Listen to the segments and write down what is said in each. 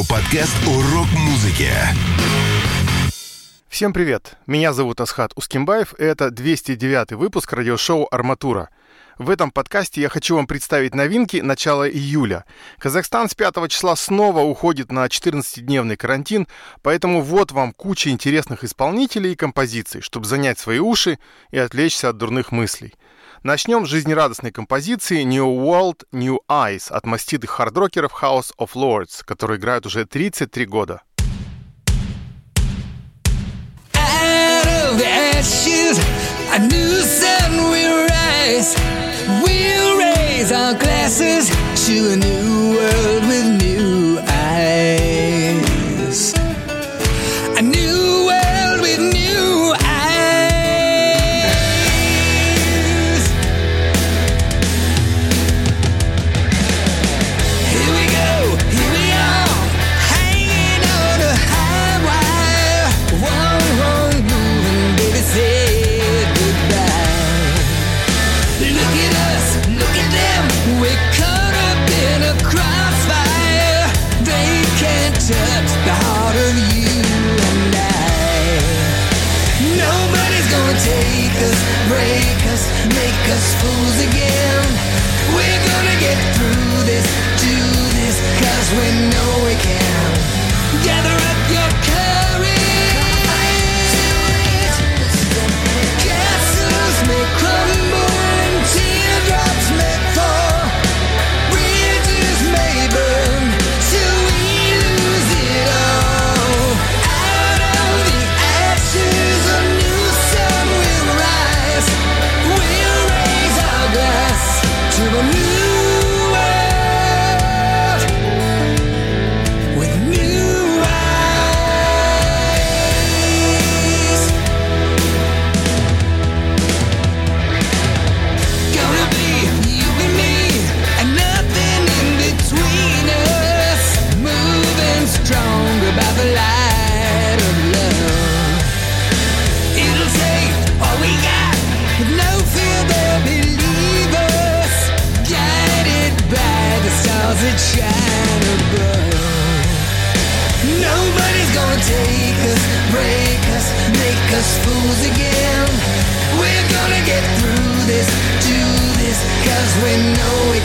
Радиоподкаст «Урок музыки». Всем привет! Меня зовут Асхат Ускимбаев, и это 209 выпуск радиошоу «Арматура». В этом подкасте я хочу вам представить новинки начала июля. Казахстан с 5 числа снова уходит на 14-дневный карантин, поэтому вот вам куча интересных исполнителей и композиций, чтобы занять свои уши и отвлечься от дурных мыслей – Начнем с жизнерадостной композиции New World, New Eyes от маститых хардрокеров House of Lords, которые играют уже 33 года. Out of the ashes, a new sun will rise. We'll raise our glasses to a new world with new eyes. fools again. We're gonna get through this, do this, cause we know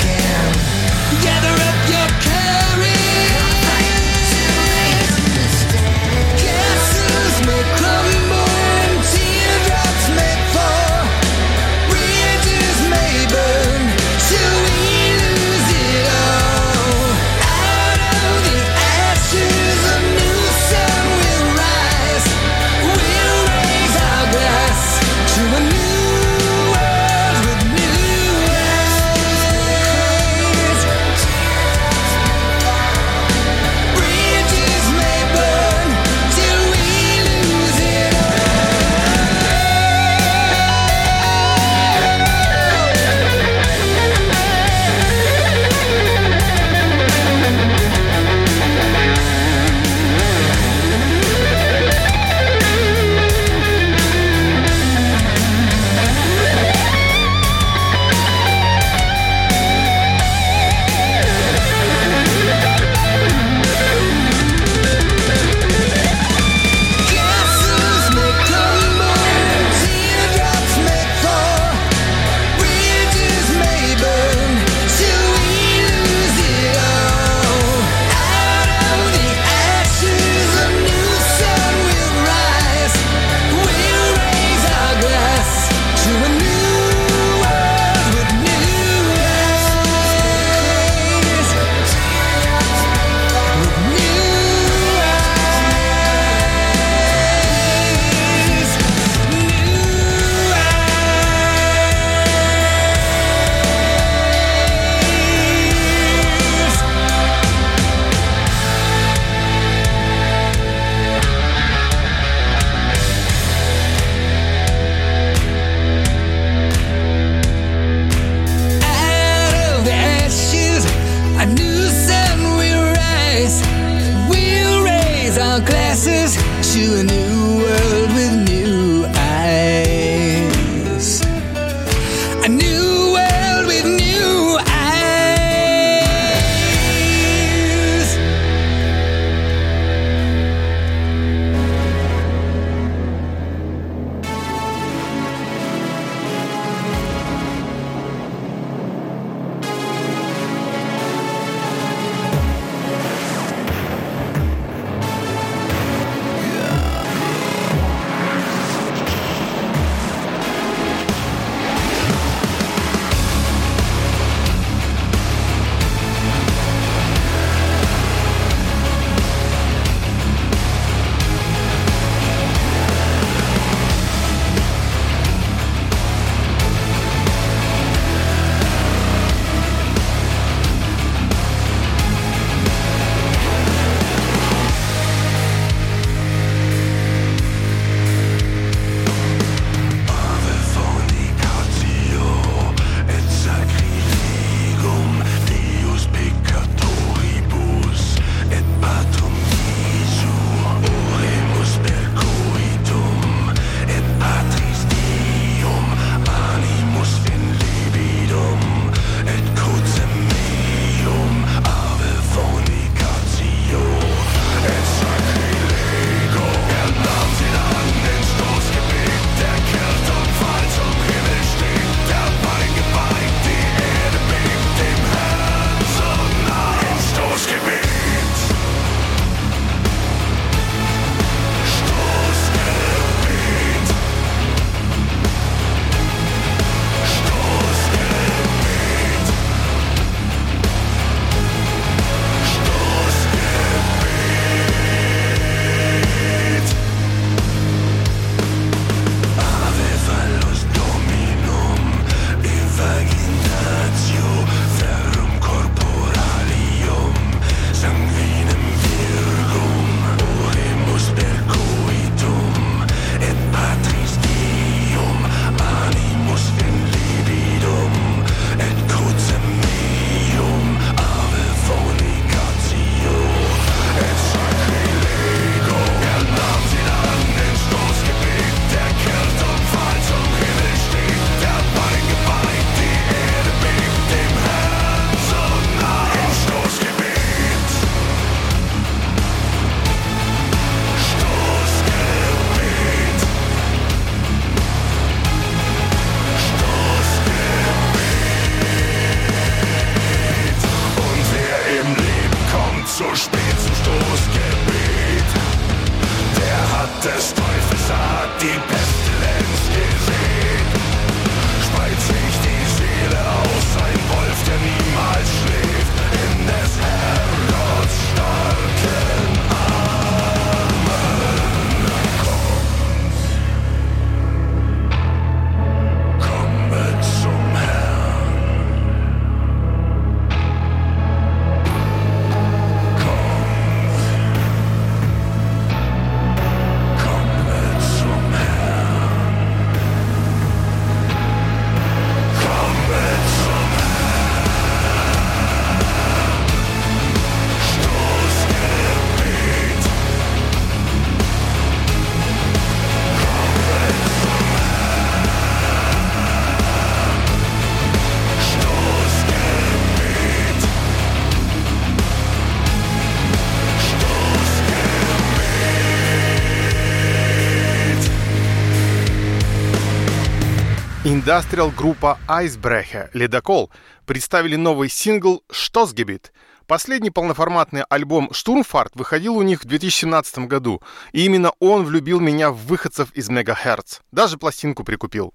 индастриал группа Eisbrecher «Ледокол» представили новый сингл «Stossgebet». Последний полноформатный альбом «Sturmfahrt» выходил у них в 2017 году, и именно он влюбил меня в выходцев из Megaherz. Даже пластинку прикупил.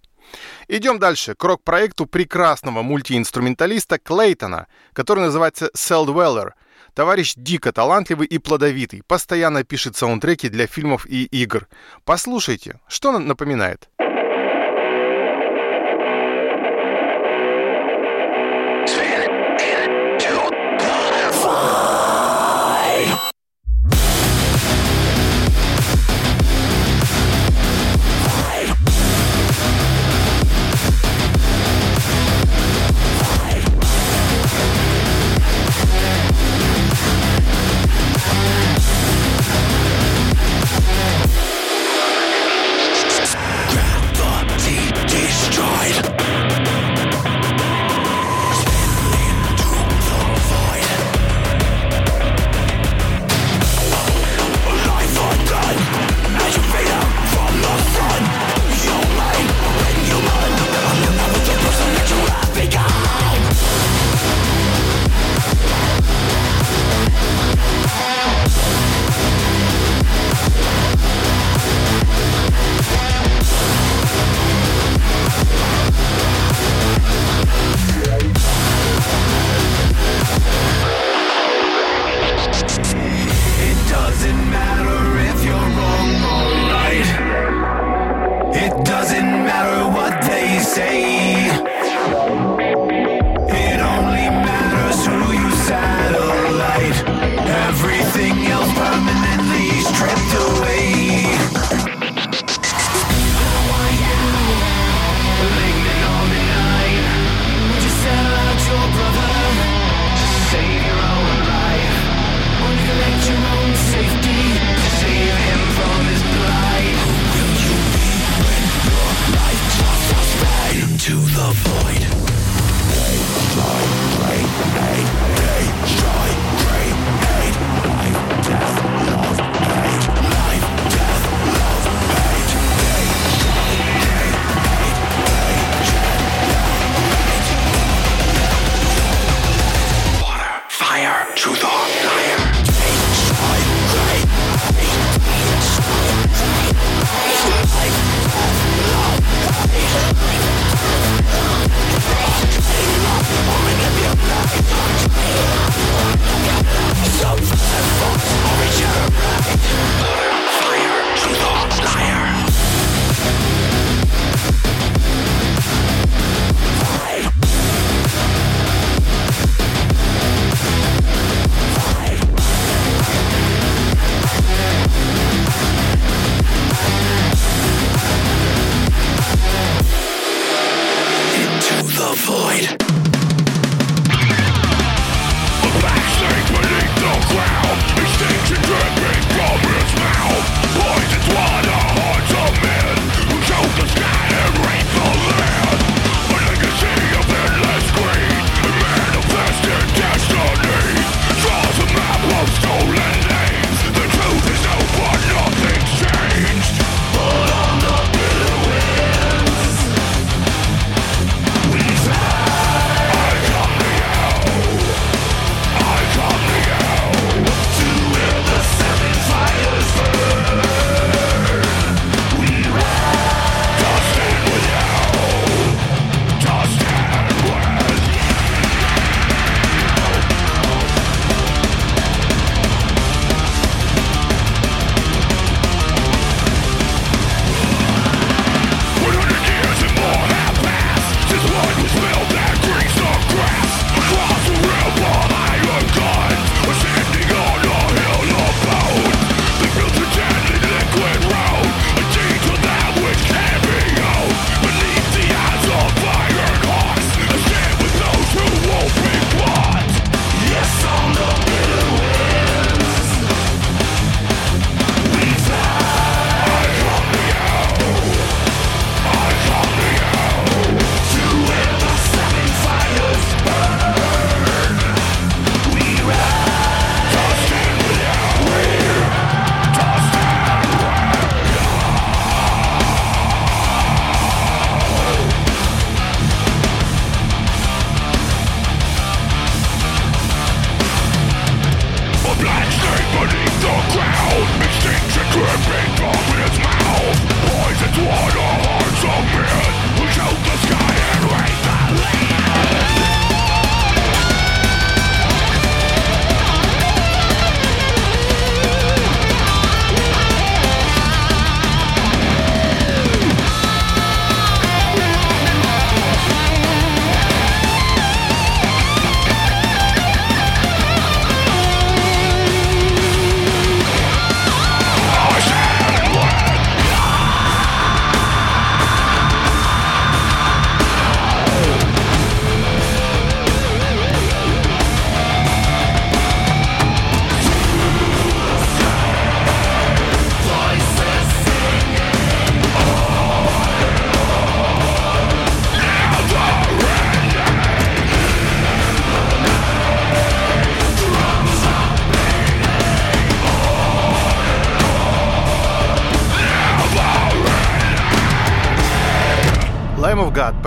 Идем дальше, к рок-проекту прекрасного мультиинструменталиста Клейтона, который называется Celldweller. Товарищ дико талантливый и плодовитый, постоянно пишет саундтреки для фильмов и игр. Послушайте, что напоминает?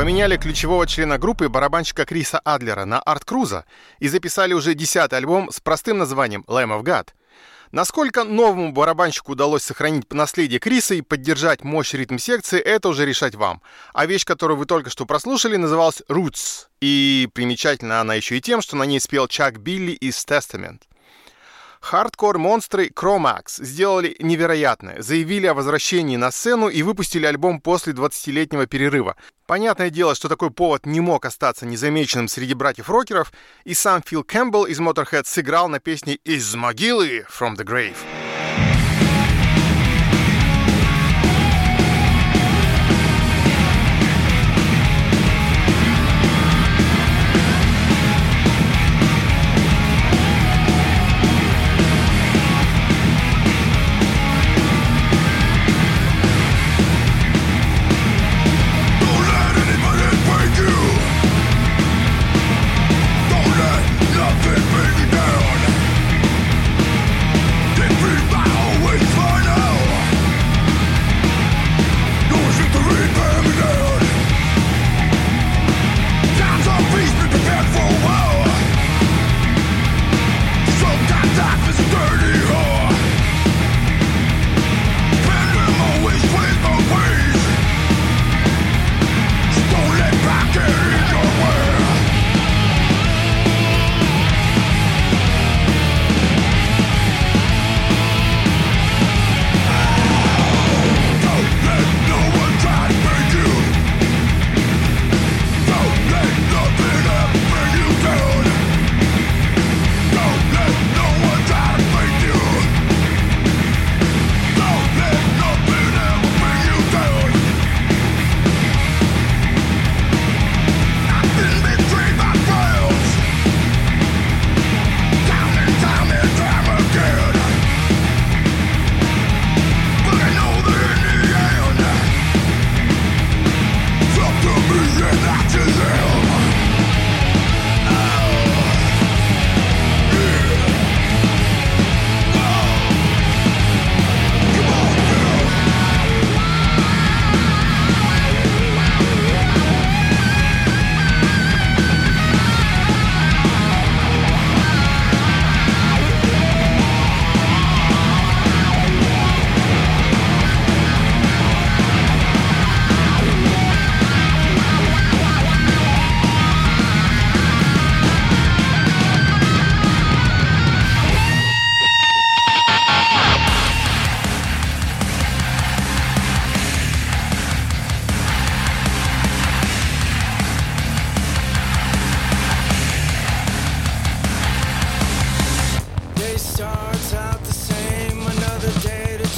Поменяли ключевого члена группы барабанщика Криса Адлера на Арт Круза и записали уже десятый альбом с простым названием «Lamb of God». Насколько новому барабанщику удалось сохранить наследие Криса и поддержать мощь ритм-секции, это уже решать вам. А вещь, которую вы только что прослушали, называлась «Roots». И примечательна она еще и тем, что на ней спел Чак Билли из «Testament». Хардкор-монстры Cromax сделали невероятное, заявили о возвращении на сцену и выпустили альбом после 20-летнего перерыва. Понятное дело, что такой повод не мог остаться незамеченным среди братьев-рокеров, и сам Фил Кэмпбелл из Motorhead сыграл на песне «Из могилы» «From the Grave».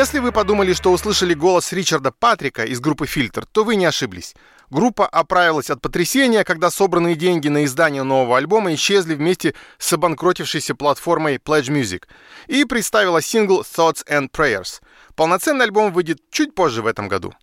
Если вы подумали, что услышали голос Ричарда Патрика из группы «Фильтр», то вы не ошиблись. Группа оправилась от потрясения, когда собранные деньги на издание нового альбома исчезли вместе с обанкротившейся платформой Pledge Music и представила сингл Thoughts and Prayers. Полноценный альбом выйдет чуть позже в этом году.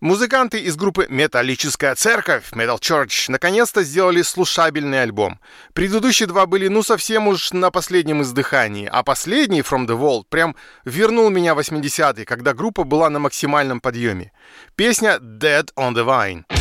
Музыканты из группы «Металлическая церковь» Metal Church наконец-то сделали слушабельный альбом. Предыдущие два были ну совсем уж на последнем издыхании, а последний From the Vault прям вернул меня в 80-е, когда группа была на максимальном подъеме. Песня Dead on the Vine.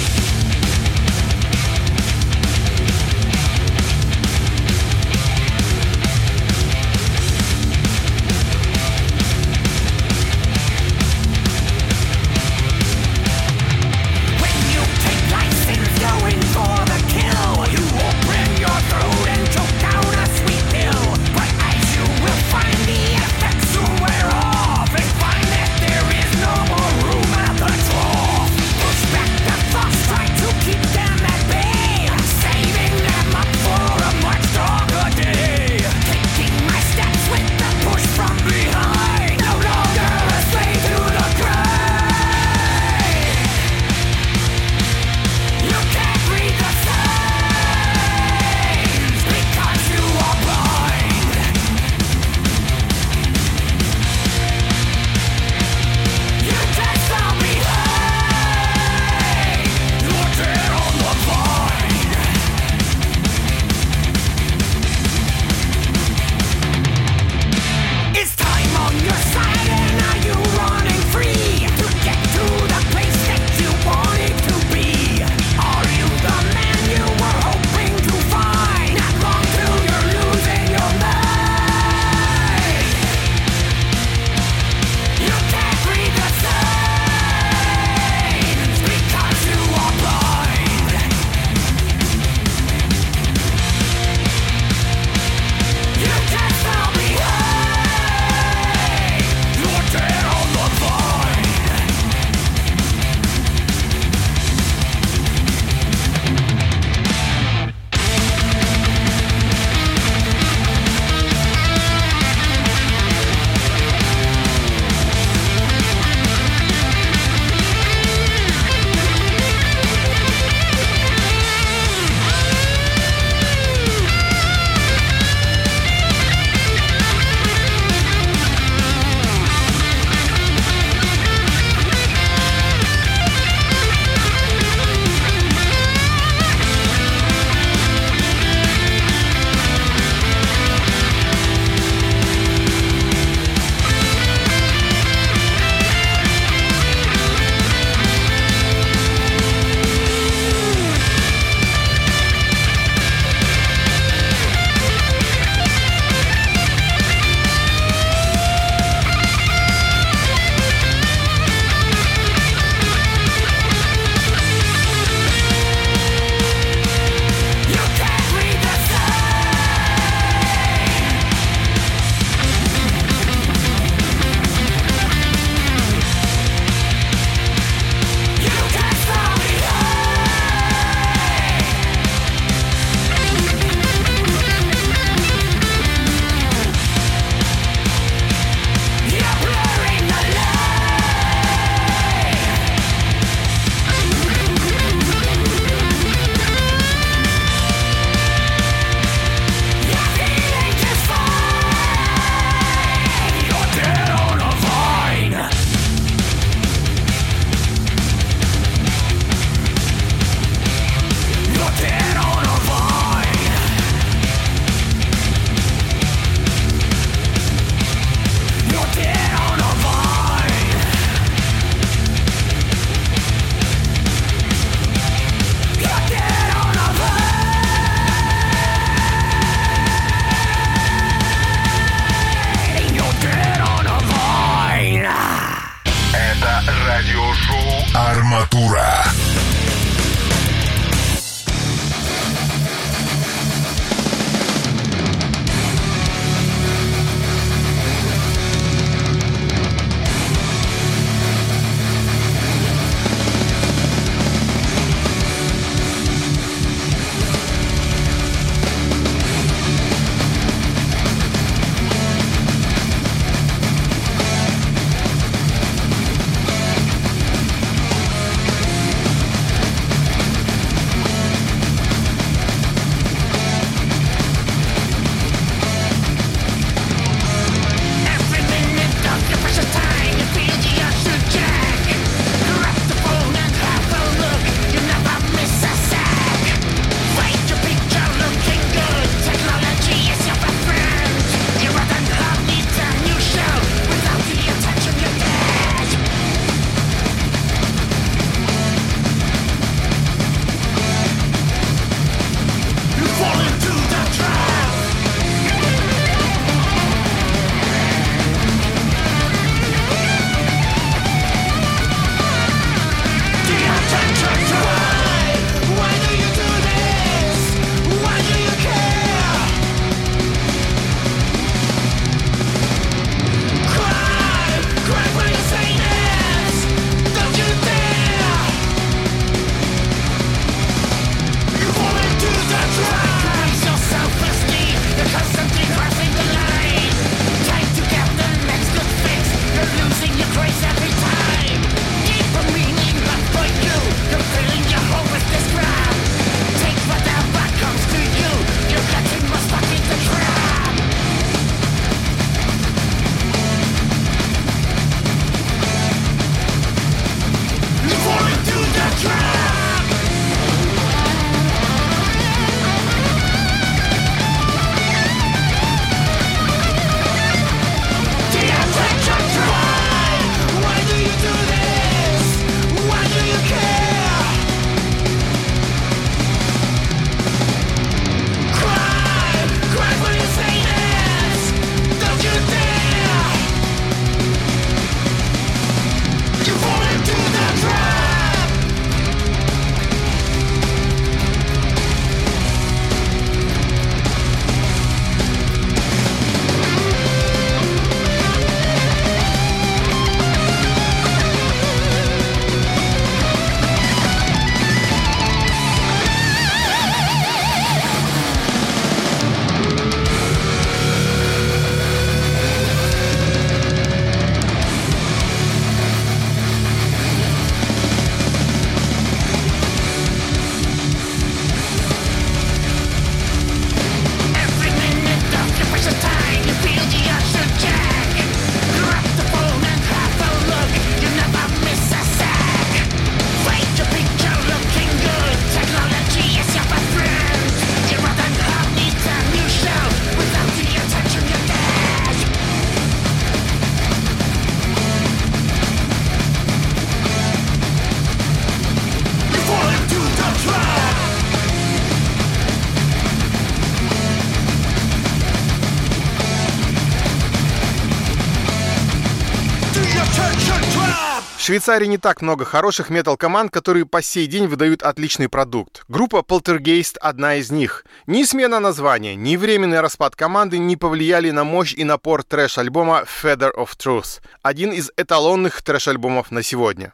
Швейцарии не так много хороших метал-команд, которые по сей день выдают отличный продукт. Группа Poltergeist – одна из них. Ни смена названия, ни временный распад команды не повлияли на мощь и напор трэш-альбома Feather of Truth. Один из эталонных трэш-альбомов на сегодня.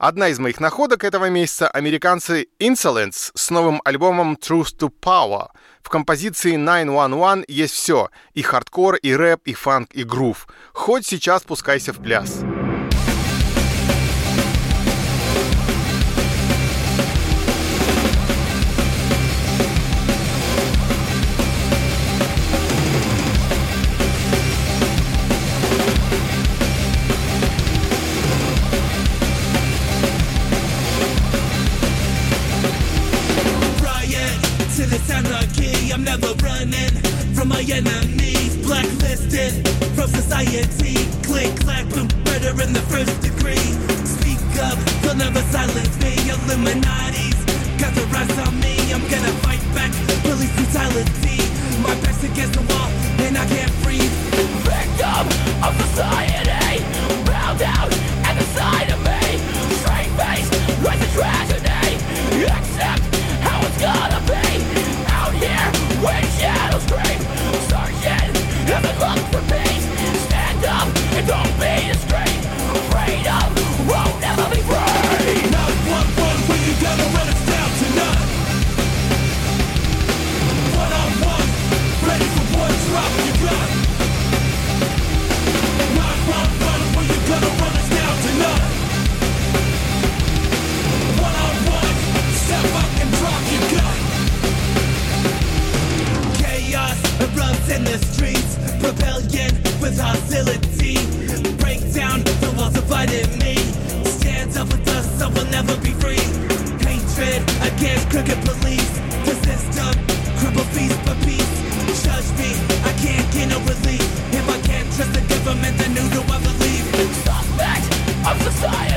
Одна из моих находок этого месяца – американцы Insolence с новым альбомом Truth to Power. В композиции 911 есть все – и хардкор, и рэп, и фанк, и грув. Хоть сейчас пускайся в пляс. I'm never running from my enemies. Blacklisted from society. Click, clack, boom, murder in the first degree. Speak up, they'll never silence me. Illuminati's got the rise on me. I'm gonna fight back, police brutality. My back's against the wall, and I can't breathe. Victim of society, bound out at the side of me. Straight face, with the tragedy. Accept how it's gonna hostility. Break down the walls dividing me. Stand up with us, so we'll never be free. Hatred against crooked police. The system crumble piece by piece. Judge me, I can't get no relief. If I can't trust the government, then who do I believe? Suspect of society.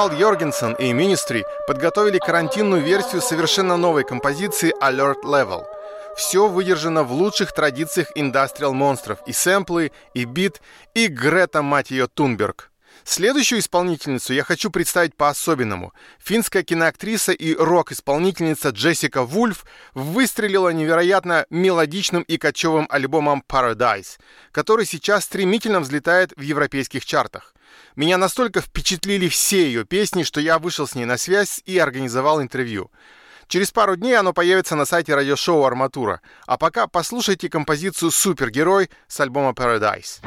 Ал Йоргенсен и Ministry подготовили карантинную версию совершенно новой композиции Alert Level. Все выдержано в лучших традициях индастриал монстров. И сэмплы, и бит, и Грета, мать ее, Тунберг. Следующую исполнительницу я хочу представить по-особенному. Финская киноактриса и рок-исполнительница Джессика Вульф выстрелила невероятно мелодичным и кочевым альбомом Paradise, который сейчас стремительно взлетает в европейских чартах. Меня настолько впечатлили все ее песни, что я вышел с ней на связь и организовал интервью. Через пару дней оно появится на сайте радиошоу «Арматура». А пока послушайте композицию «Супергерой» с альбома Paradise.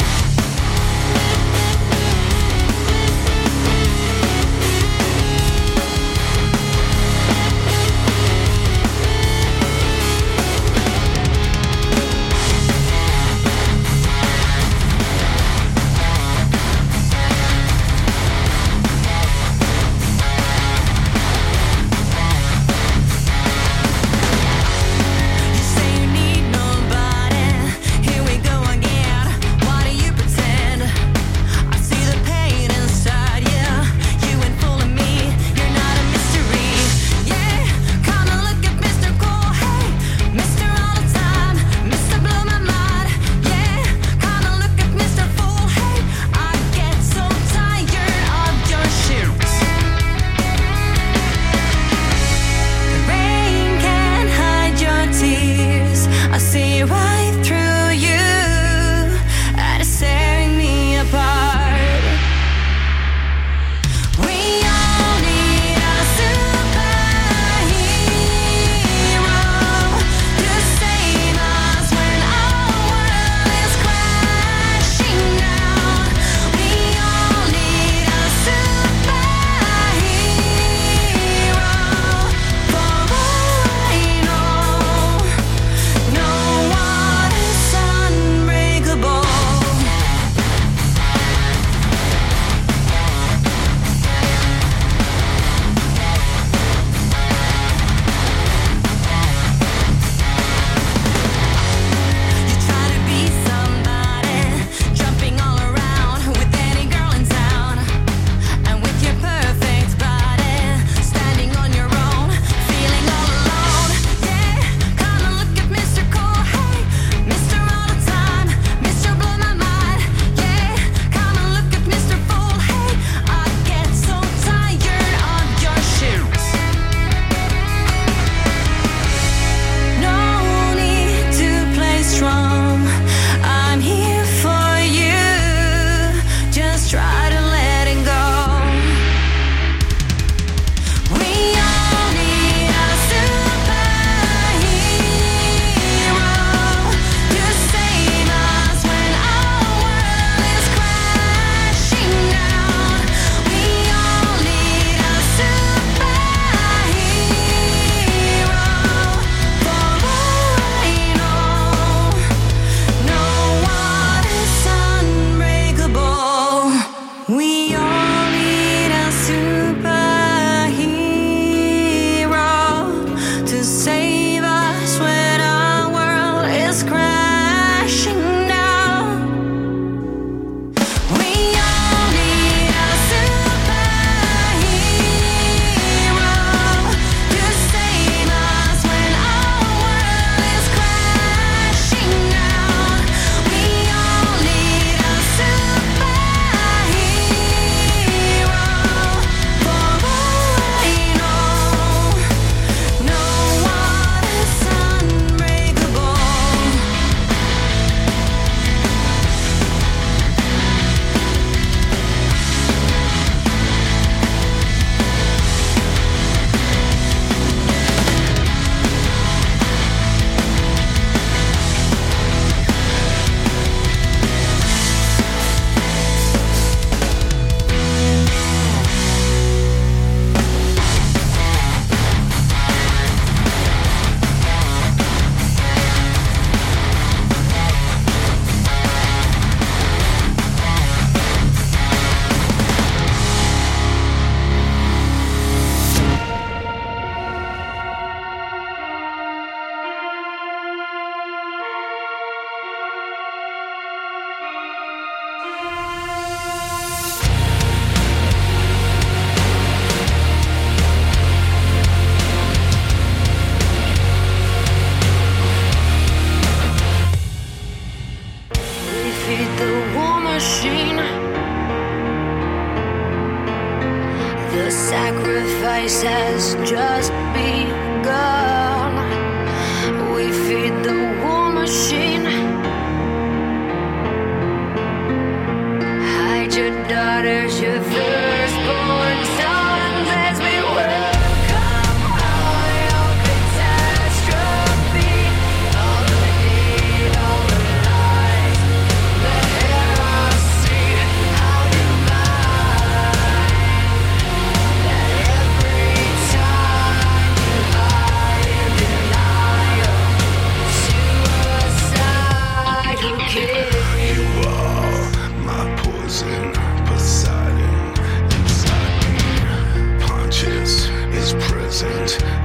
thousand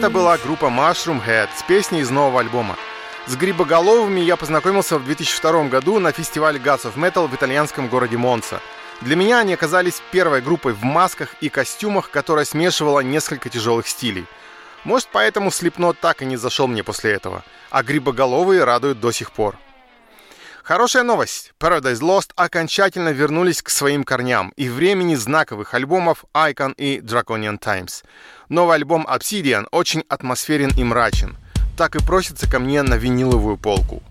Это была группа Mushroom Head с песней из нового альбома. С Грибоголовыми я познакомился в 2002 году на фестивале Guts of Metal в итальянском городе Монца. Для меня они оказались первой группой в масках и костюмах, которая смешивала несколько тяжелых стилей. Может, поэтому Слепно так и не зашел мне после этого. А Грибоголовые радуют до сих пор. Хорошая новость. Paradise Lost окончательно вернулись к своим корням и времени знаковых альбомов Icon и Draconian Times. Новый альбом Obsidian очень атмосферен и мрачен. Так и просится ко мне на виниловую полку.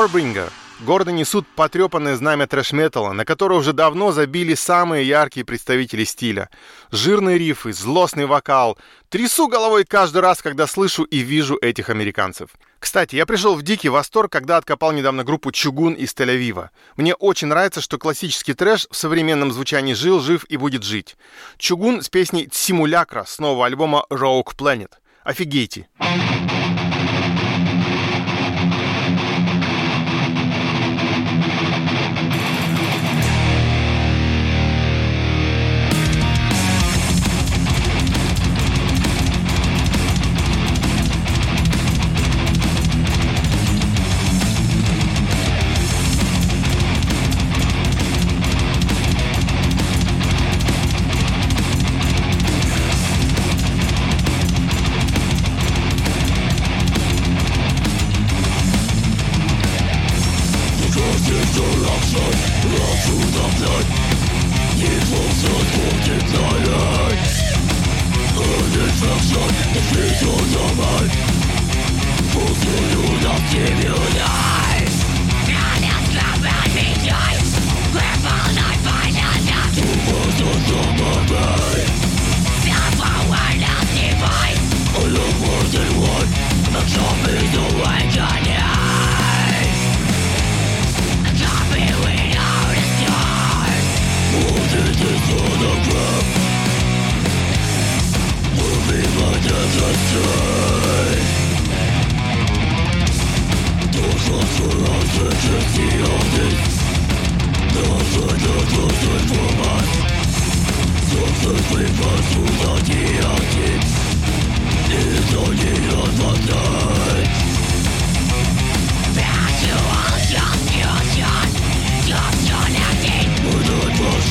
Warbringer гордо несут потрепанное знамя трэш-металла, на которое уже давно забили самые яркие представители стиля. Жирные рифы, злостный вокал. Трясу головой каждый раз, когда слышу и вижу этих американцев. Кстати, я пришел в дикий восторг, когда откопал недавно группу Чугун из Тель-Авива. Мне очень нравится, что классический трэш в современном звучании жил, жив и будет жить. Чугун с песней «Симулякра» с нового альбома Rogue Planet. Офигейте! 分不满，这纷飞满足的地啊地，你的依然存在。别指望相信，相信，相信良心。我的发誓。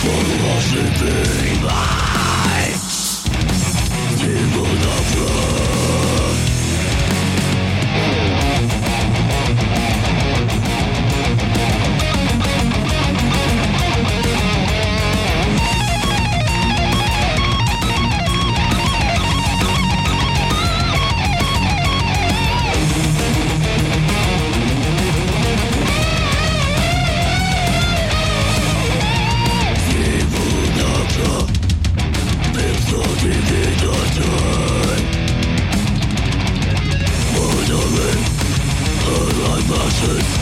People are sleeping lights People are streets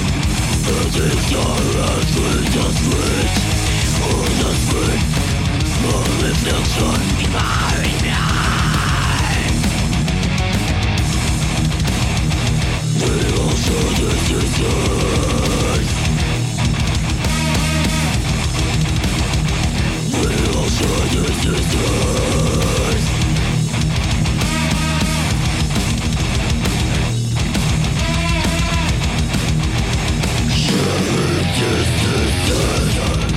It is your life in the streets On the street My reflection in my mind We all share this disease We Just to die.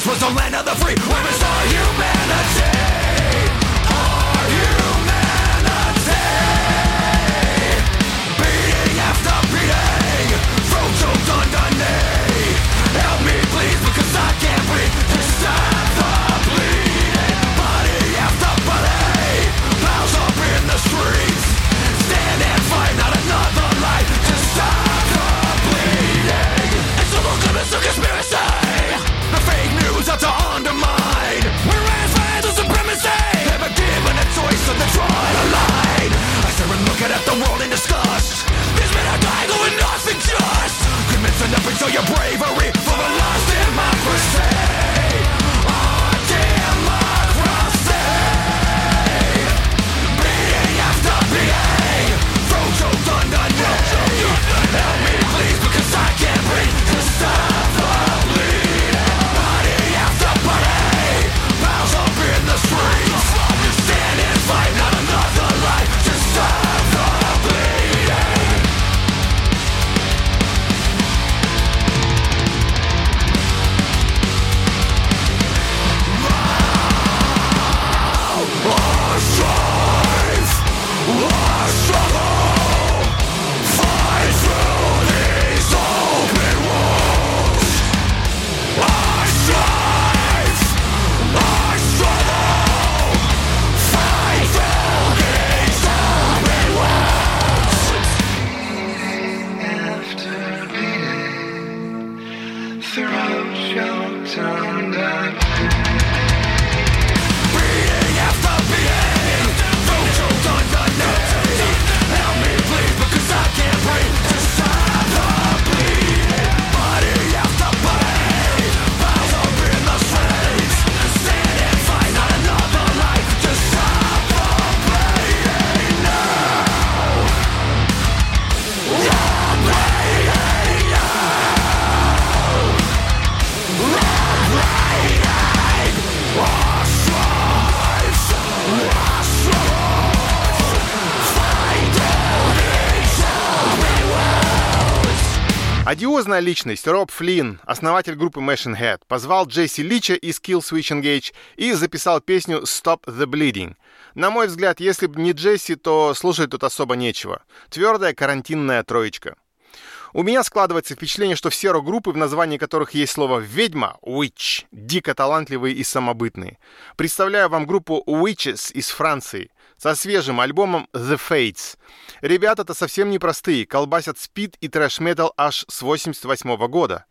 This was the land of the free Where is our humanity? To your bravery Одиозная личность Роб Флинн, основатель группы Machine Head, позвал Джесси Лича из Kill Switch Engage и записал песню Stop the Bleeding. На мой взгляд, если бы не Джесси, то слушать тут особо нечего. Твердая карантинная троечка. У меня складывается впечатление, что все рок-группы, в названии которых есть слово «ведьма» — «witch», дико талантливые и самобытные. Представляю вам группу «Witches» из Франции со свежим альбомом «The Fates». Ребята-то совсем непростые, колбасят спид и трэш-метал аж с 88 года.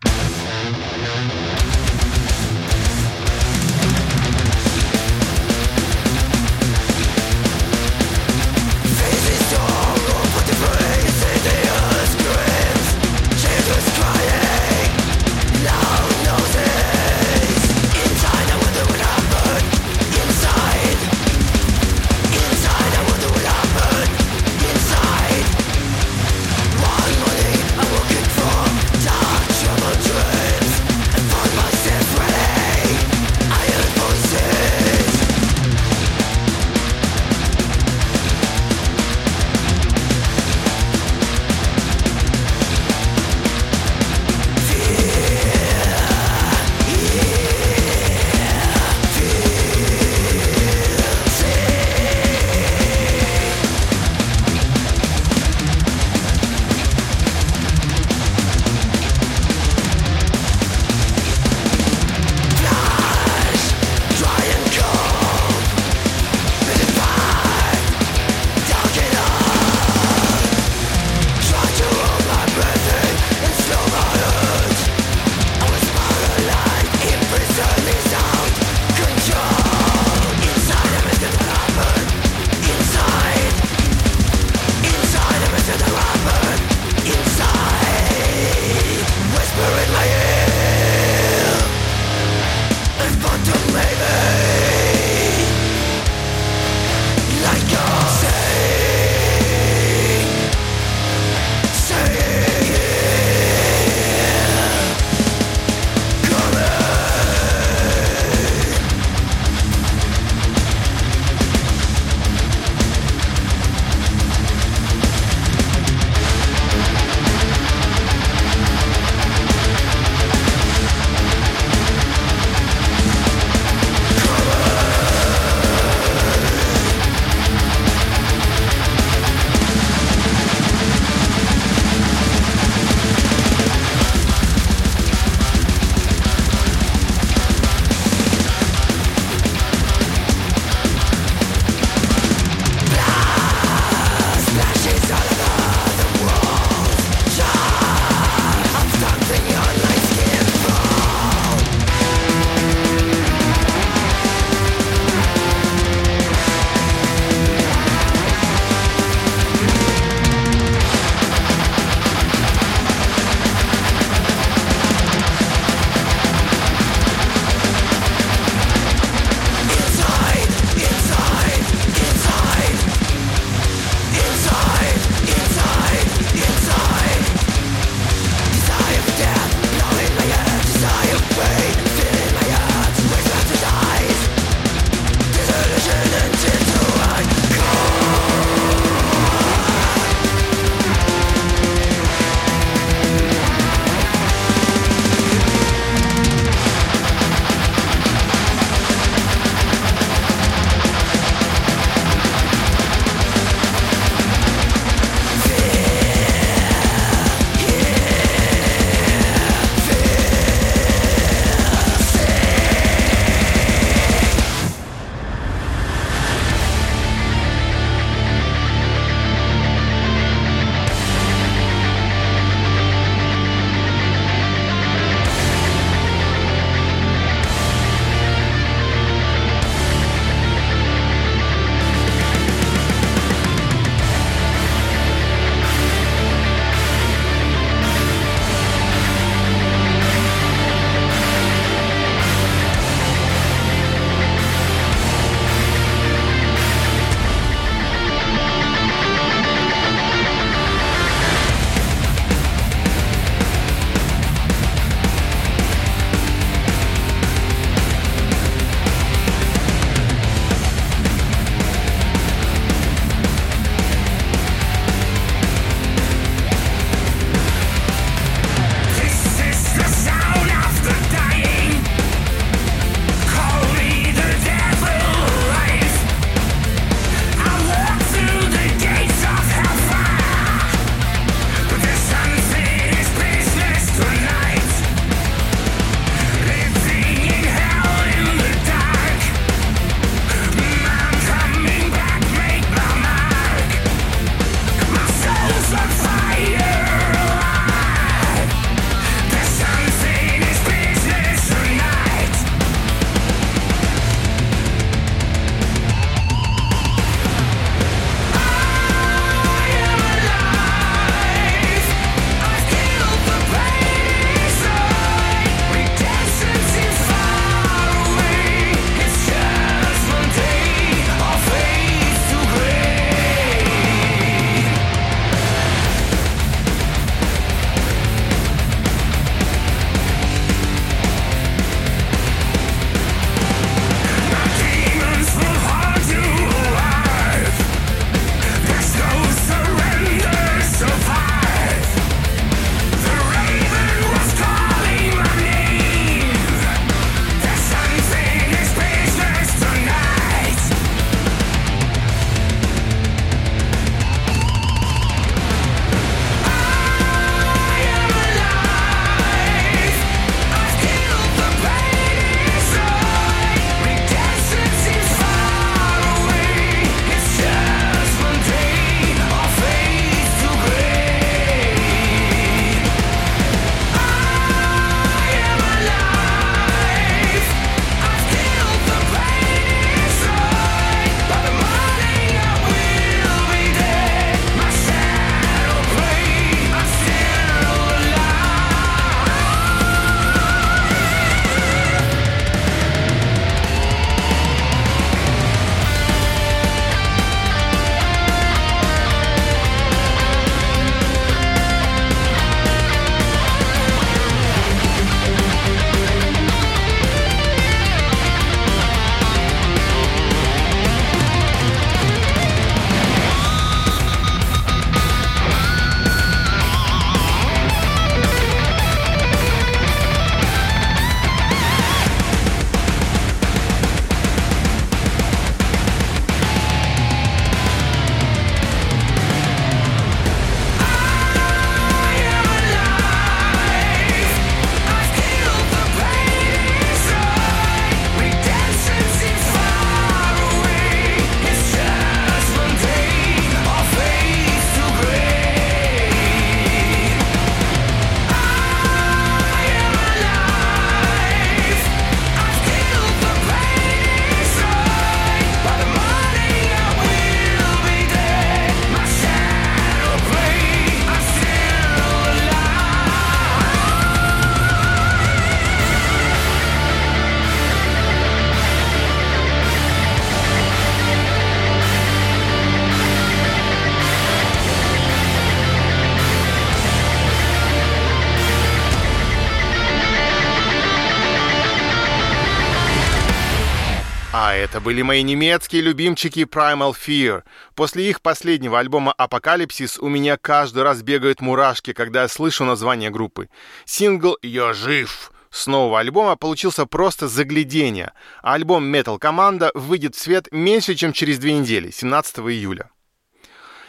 Это были мои немецкие любимчики Primal Fear. После их последнего альбома «Апокалипсис» у меня каждый раз бегают мурашки, когда я слышу название группы. Сингл «Я жив» с нового альбома получился просто заглядение. Альбом Metal Команда выйдет в свет меньше, чем через две недели, 17 июля.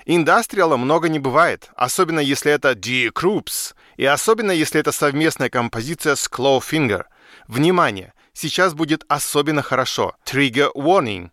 Индастриала много не бывает, особенно если это D. Крупс, и особенно если это совместная композиция с Clawfinger. Внимание! сейчас будет особенно хорошо. Trigger warning.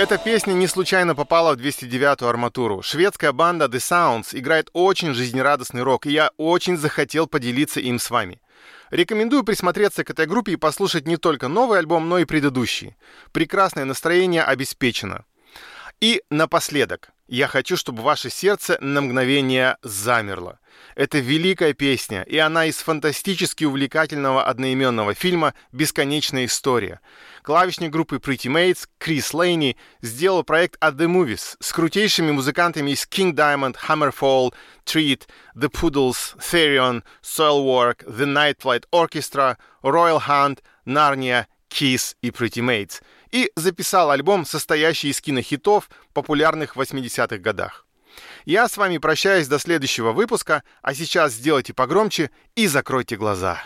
Эта песня не случайно попала в 209-ю арматуру. Шведская банда The Sounds играет очень жизнерадостный рок, и я очень захотел поделиться им с вами. Рекомендую присмотреться к этой группе и послушать не только новый альбом, но и предыдущий. Прекрасное настроение обеспечено. И напоследок, я хочу, чтобы ваше сердце на мгновение замерло. Это великая песня, и она из фантастически увлекательного одноименного фильма «Бесконечная история». Клавишник группы Pretty Mates Крис Лейни сделал проект At The Movies с крутейшими музыкантами из King Diamond, Hammerfall, Treat, The Poodles, Therion, Soilwork, The Night Flight Orchestra, Royal Hunt, Narnia, Kiss и Pretty Mates – и записал альбом, состоящий из кинохитов, популярных в 80-х годах. Я с вами прощаюсь до следующего выпуска, а сейчас сделайте погромче и закройте глаза.